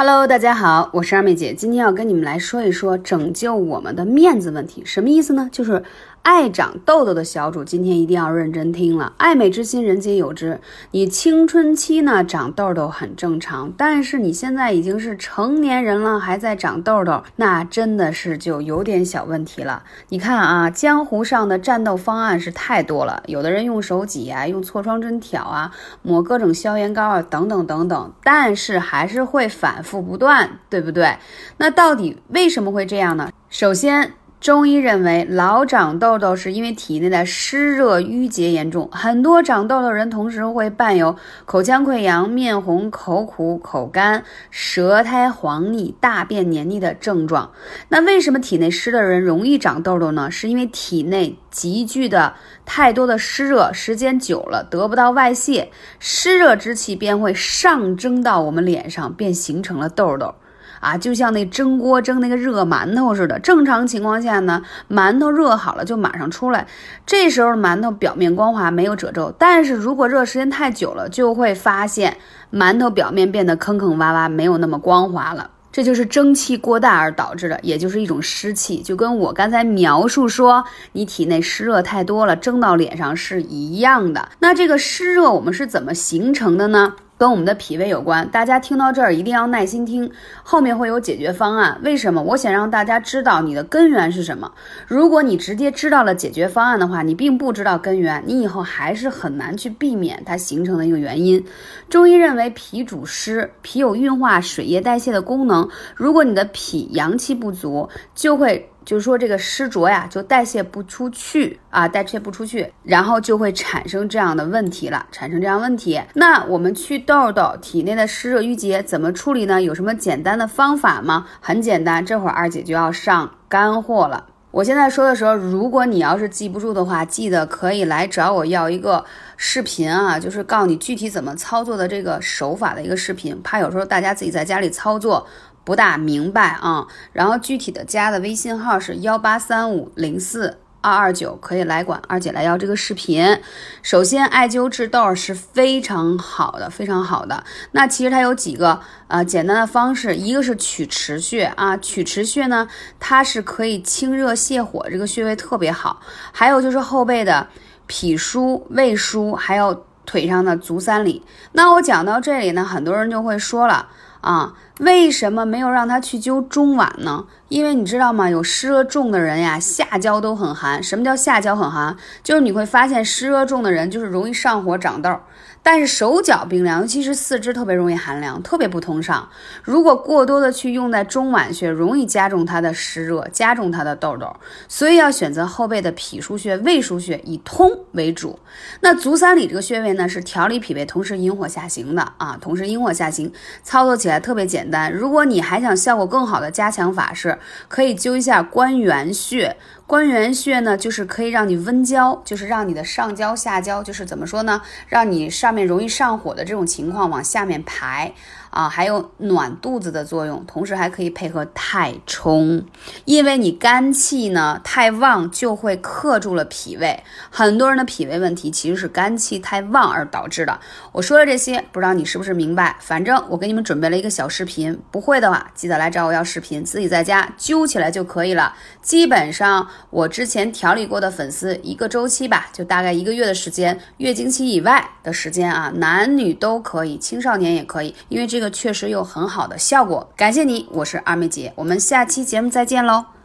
Hello，大家好，我是二妹姐，今天要跟你们来说一说拯救我们的面子问题，什么意思呢？就是爱长痘痘的小主，今天一定要认真听了。爱美之心，人皆有之。你青春期呢长痘痘很正常，但是你现在已经是成年人了，还在长痘痘，那真的是就有点小问题了。你看啊，江湖上的战斗方案是太多了，有的人用手挤啊，用痤疮针挑啊，抹各种消炎膏啊，等等等等，但是还是会反。复不断，对不对？那到底为什么会这样呢？首先，中医认为老长痘痘是因为体内的湿热淤结严重，很多长痘痘人同时会伴有口腔溃疡、面红、口苦、口干、舌苔黄腻、大便黏腻的症状。那为什么体内湿的人容易长痘痘呢？是因为体内积聚的太多的湿热，时间久了得不到外泄，湿热之气便会上蒸到我们脸上，便形成了痘痘。啊，就像那蒸锅蒸那个热馒头似的。正常情况下呢，馒头热好了就马上出来，这时候馒头表面光滑，没有褶皱。但是如果热时间太久了，就会发现馒头表面变得坑坑洼洼，没有那么光滑了。这就是蒸汽过大而导致的，也就是一种湿气。就跟我刚才描述说，你体内湿热太多了，蒸到脸上是一样的。那这个湿热我们是怎么形成的呢？跟我们的脾胃有关，大家听到这儿一定要耐心听，后面会有解决方案。为什么？我想让大家知道你的根源是什么。如果你直接知道了解决方案的话，你并不知道根源，你以后还是很难去避免它形成的一个原因。中医认为脾主湿，脾有运化水液代谢的功能。如果你的脾阳气不足，就会。就是说，这个湿浊呀，就代谢不出去啊，代谢不出去，然后就会产生这样的问题了，产生这样问题。那我们去痘痘，体内的湿热郁结怎么处理呢？有什么简单的方法吗？很简单，这会儿二姐就要上干货了。我现在说的时候，如果你要是记不住的话，记得可以来找我要一个视频啊，就是告诉你具体怎么操作的这个手法的一个视频，怕有时候大家自己在家里操作。不大明白啊，然后具体的加的微信号是幺八三五零四二二九，可以来管二姐来要这个视频。首先，艾灸治痘是非常好的，非常好的。那其实它有几个呃简单的方式，一个是曲池穴啊，曲池穴呢，它是可以清热泻火，这个穴位特别好。还有就是后背的脾腧、胃腧，还有腿上的足三里。那我讲到这里呢，很多人就会说了。啊，为什么没有让他去灸中脘呢？因为你知道吗？有湿热重的人呀，下焦都很寒。什么叫下焦很寒？就是你会发现湿热重的人就是容易上火长痘，但是手脚冰凉，尤其是四肢特别容易寒凉，特别不通畅。如果过多的去用在中脘穴，容易加重它的湿热，加重它的痘痘。所以要选择后背的脾腧穴、胃腧穴，以通为主。那足三里这个穴位呢，是调理脾胃，同时引火下行的啊，同时引火下行，操作起来特别简单。如果你还想效果更好的加强法是。可以灸一下关元穴，关元穴呢，就是可以让你温焦，就是让你的上焦下焦，就是怎么说呢，让你上面容易上火的这种情况往下面排。啊，还有暖肚子的作用，同时还可以配合太冲，因为你肝气呢太旺，就会克住了脾胃。很多人的脾胃问题其实是肝气太旺而导致的。我说的这些，不知道你是不是明白？反正我给你们准备了一个小视频，不会的话记得来找我要视频，自己在家揪起来就可以了。基本上我之前调理过的粉丝，一个周期吧，就大概一个月的时间，月经期以外的时间啊，男女都可以，青少年也可以，因为这。这个确实有很好的效果，感谢你，我是二妹姐，我们下期节目再见喽。